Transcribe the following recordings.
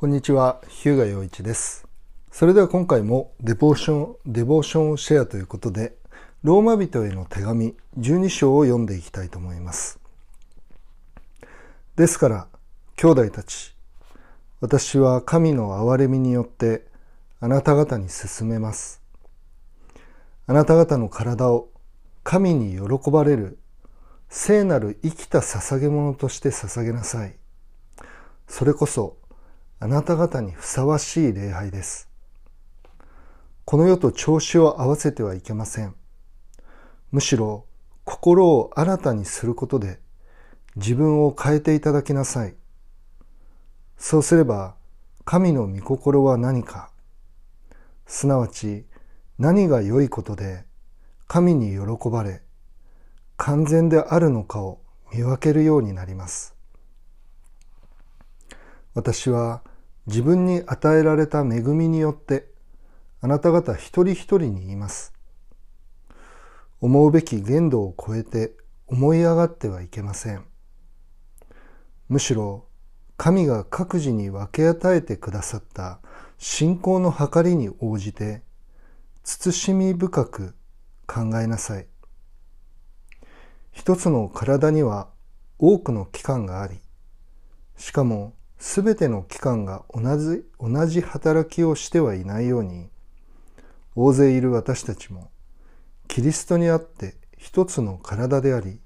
こんにちは、日向洋一です。それでは今回もデボーション、デボーションシェアということで、ローマ人への手紙12章を読んでいきたいと思います。ですから、兄弟たち、私は神の憐れみによってあなた方に進めます。あなた方の体を神に喜ばれる聖なる生きた捧げ物として捧げなさい。それこそあなた方にふさわしい礼拝です。この世と調子を合わせてはいけません。むしろ心を新たにすることで自分を変えていただきなさい。そうすれば神の御心は何か、すなわち何が良いことで神に喜ばれ、完全であるのかを見分けるようになります。私は自分に与えられた恵みによってあなた方一人一人に言います。思うべき限度を超えて思い上がってはいけません。むしろ神が各自に分け与えてくださった信仰の計りに応じて慎み深く考えなさい。一つの体には多くの器官があり、しかもすべての器官が同じ同じ働きをしてはいないように、大勢いる私たちも、キリストにあって一つの体であり、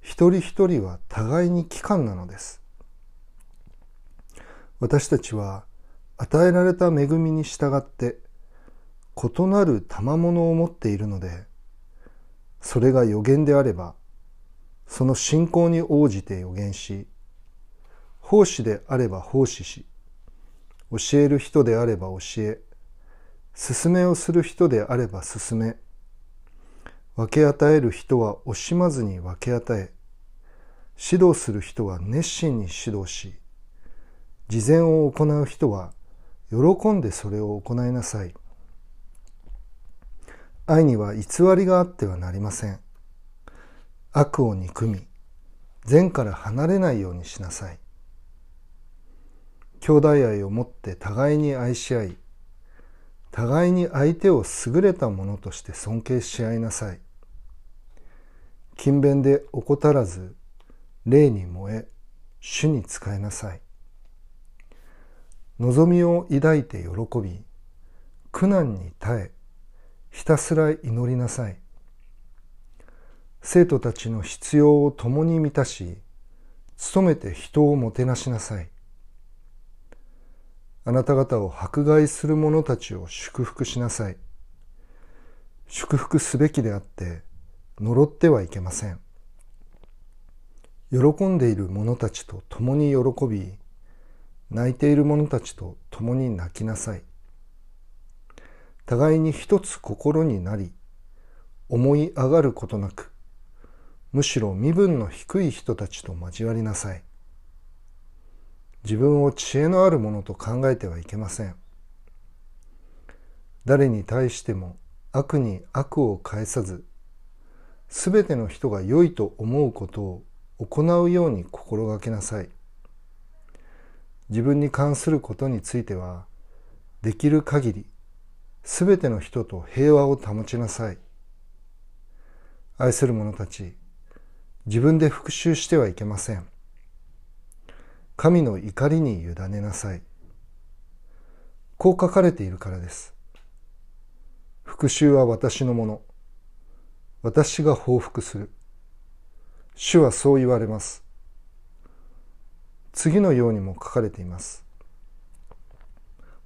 一人一人は互いに器官なのです。私たちは与えられた恵みに従って異なる賜物を持っているので、それが予言であれば、その信仰に応じて予言し、奉仕であれば奉仕し、教える人であれば教え、勧めをする人であれば勧め、分け与える人は惜しまずに分け与え、指導する人は熱心に指導し、事前を行う人は喜んでそれを行いなさい。愛には偽りがあってはなりません。悪を憎み、善から離れないようにしなさい。兄弟愛をもって互いに愛し合い、互いに相手を優れたものとして尊敬し合いなさい。勤勉で怠らず、霊に燃え、主に仕えなさい。望みを抱いて喜び、苦難に耐え、ひたすら祈りなさい。生徒たちの必要を共に満たし、努めて人をもてなしなさい。あなた方を迫害する者たちを祝福しなさい。祝福すべきであって、呪ってはいけません。喜んでいる者たちと共に喜び、泣いている者たちと共に泣きなさい。互いに一つ心になり、思い上がることなく、むしろ身分の低い人たちと交わりなさい。自分を知恵のあるものと考えてはいけません。誰に対しても悪に悪を返さず、すべての人が良いと思うことを行うように心がけなさい。自分に関することについては、できる限り、すべての人と平和を保ちなさい。愛する者たち、自分で復讐してはいけません。神の怒りに委ねなさい。こう書かれているからです。復讐は私のもの。私が報復する。主はそう言われます。次のようにも書かれています。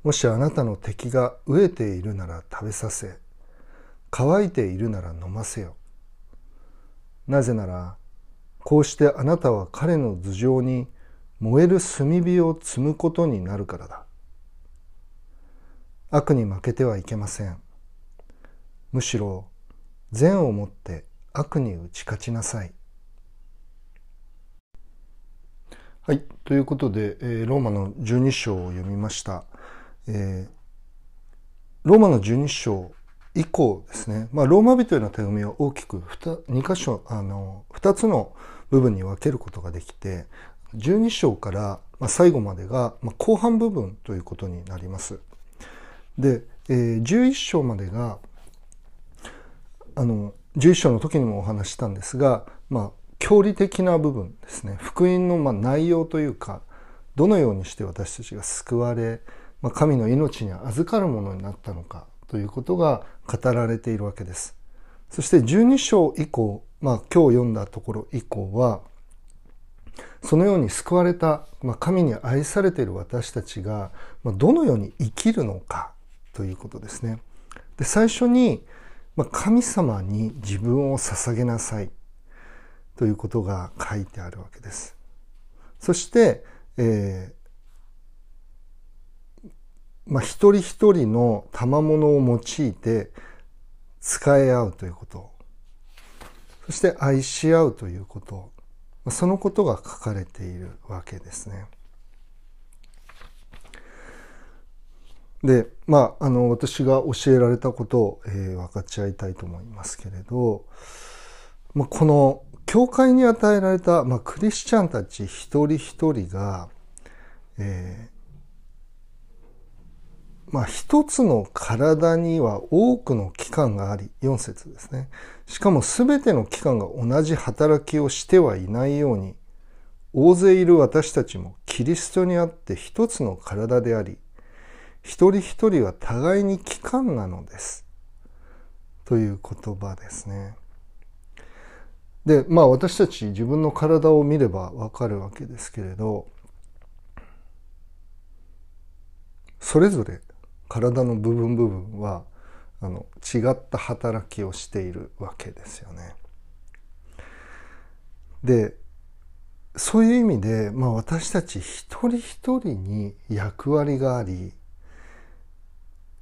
もしあなたの敵が飢えているなら食べさせ、乾いているなら飲ませよ。なぜなら、こうしてあなたは彼の頭上に燃える炭火を積むことになるからだ。悪に負けてはいけません。むしろ善をもって悪に打ち勝ちなさい。はい。ということで、えー、ローマの12章を読みました。えー、ローマの12章以降ですね、まあ、ローマ人への手紙は大きく 2, 2箇所、あの、2つの部分に分けることができて、12章から、最後までが、後半部分ということになります。で、11章までがあの11章の時にもお話したんですが、まあ、教理的な部分ですね福音のま内容というかどのようにして私たちが救われ、まあ、神の命に預かるものになったのかということが語られているわけです。そして12章以降、まあ、今日読んだところ以降はそのように救われた、まあ、神に愛されている私たちが、まあ、どのように生きるのかということですね。で最初に、まあ、神様に自分を捧げなさいということが書いてあるわけです。そして、えー、まあ、一人一人の賜物を用いて使い合うということ。そして愛し合うということ。そのことが書かれているわけですね。で、まあ、あの、私が教えられたことを、えー、分かち合いたいと思いますけれど、まあ、この教会に与えられた、まあ、クリスチャンたち一人一人が、えー、まあ、一つの体には多くの器官があり、4節ですね。しかも全ての器官が同じ働きをしてはいないように、大勢いる私たちもキリストにあって一つの体であり、一人一人は互いに器官なのです。という言葉ですね。でまあ私たち自分の体を見ればわかるわけですけれどそれぞれ体の部分部分はあの違った働きをしているわけですよね。でそういう意味で、まあ、私たち一人一人に役割があり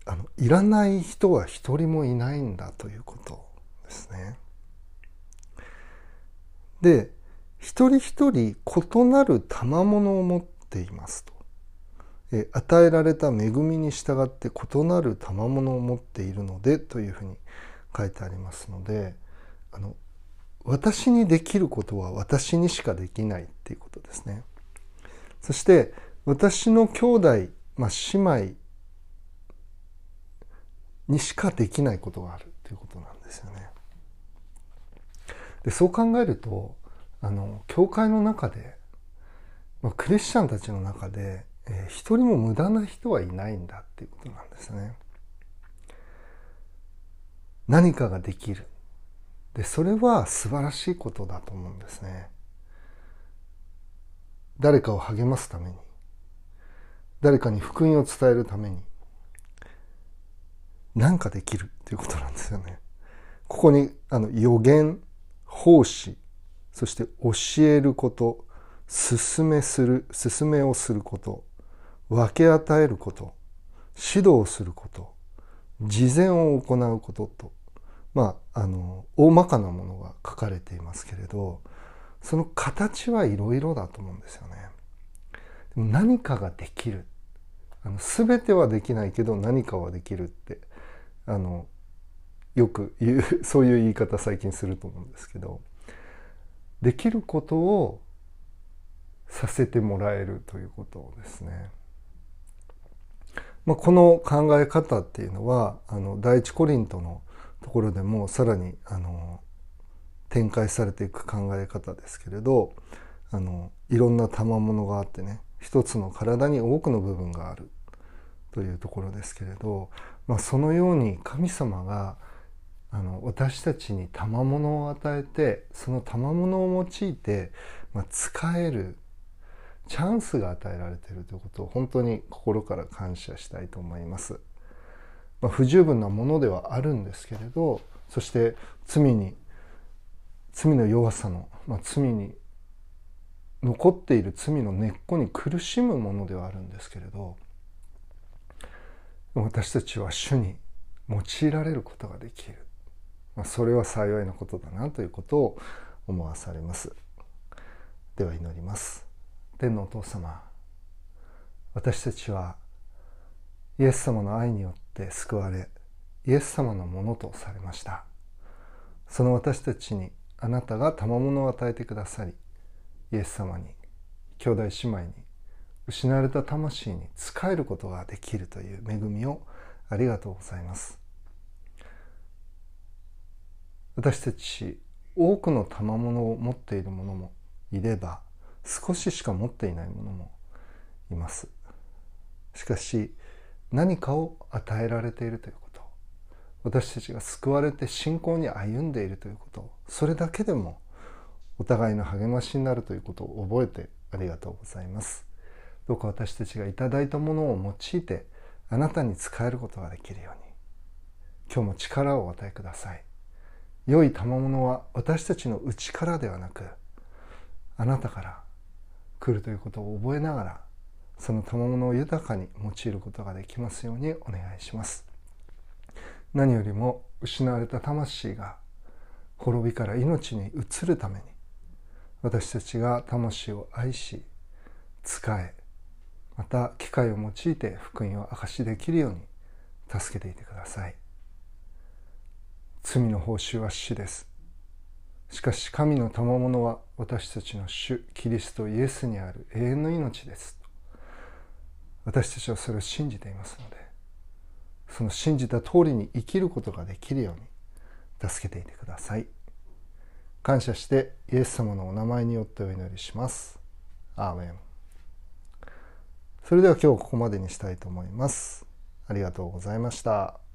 あのいらない人は一人もいないんだということですね。で一人一人異なる賜物を持っていますと。え与えられた恵みに従って異なる賜物を持っているのでというふうに書いてありますのであの私にできることは私にしかできないっていうことですね。そして私の兄弟、まあ、姉妹にしかできないことがあるということなんですよね。でそう考えるとあの教会の中で、まあ、クリスチャンたちの中で、えー、一人も無駄な人はいないんだっていうことなんですね。何かができる。でそれは素晴らしいことだと思うんですね。誰かを励ますために誰かに福音を伝えるために何かできるっていうことなんですよね。ここにあの予言奉仕そして教えること勧めする勧めをすること分け与えること指導すること事前を行うこととまああの大まかなものが書かれていますけれどその形はいろいろだと思うんですよね。でも何かができるあの全てはできないけど何かはできるってあのよく言う そういう言い方最近すると思うんですけどできることをさせてもらえるということですね。まあ、この考え方っていうのはあの第一コリントのところでもさらにあの展開されていく考え方ですけれどあのいろんな賜物があってね一つの体に多くの部分があるというところですけれど、まあ、そのように神様があの私たちに賜物を与えてその賜物を用いて、まあ、使えるチャンスが与えられているということを本当に心から感謝したいと思います。まあ、不十分なものではあるんですけれどそして罪に罪の弱さの、まあ、罪に残っている罪の根っこに苦しむものではあるんですけれど私たちは主に用いられることができる。まあ、それは幸いなことだなということを思わされます。では祈ります。天のお父様私たちはイエス様の愛によって救われイエス様のものとされました。その私たちにあなたが賜物を与えてくださりイエス様に兄弟姉妹に失われた魂に仕えることができるという恵みをありがとうございます。私たち多くの賜物を持っている者もいれば少ししか持っていない者もいます。しかし何かを与えられているということ。私たちが救われて信仰に歩んでいるということ。それだけでもお互いの励ましになるということを覚えてありがとうございます。どうか私たちがいただいたものを用いてあなたに使えることができるように。今日も力をお与えください。良い賜物は私たちの内からではなくあなたから来るということを覚えながらその賜物を豊かに用いることができますようにお願いします。何よりも失われた魂が滅びから命に移るために私たちが魂を愛し仕えまた機会を用いて福音を証しできるように助けていてください。罪の報酬は死です。しかし神の賜物は私たちの主キリストイエスにある永遠の命です。私たちはそれを信じていますのでその信じた通りに生きることができるように助けていてください。感謝してイエス様のお名前によってお祈りします。アーメン。それでは今日ここまでにしたいと思います。ありがとうございました。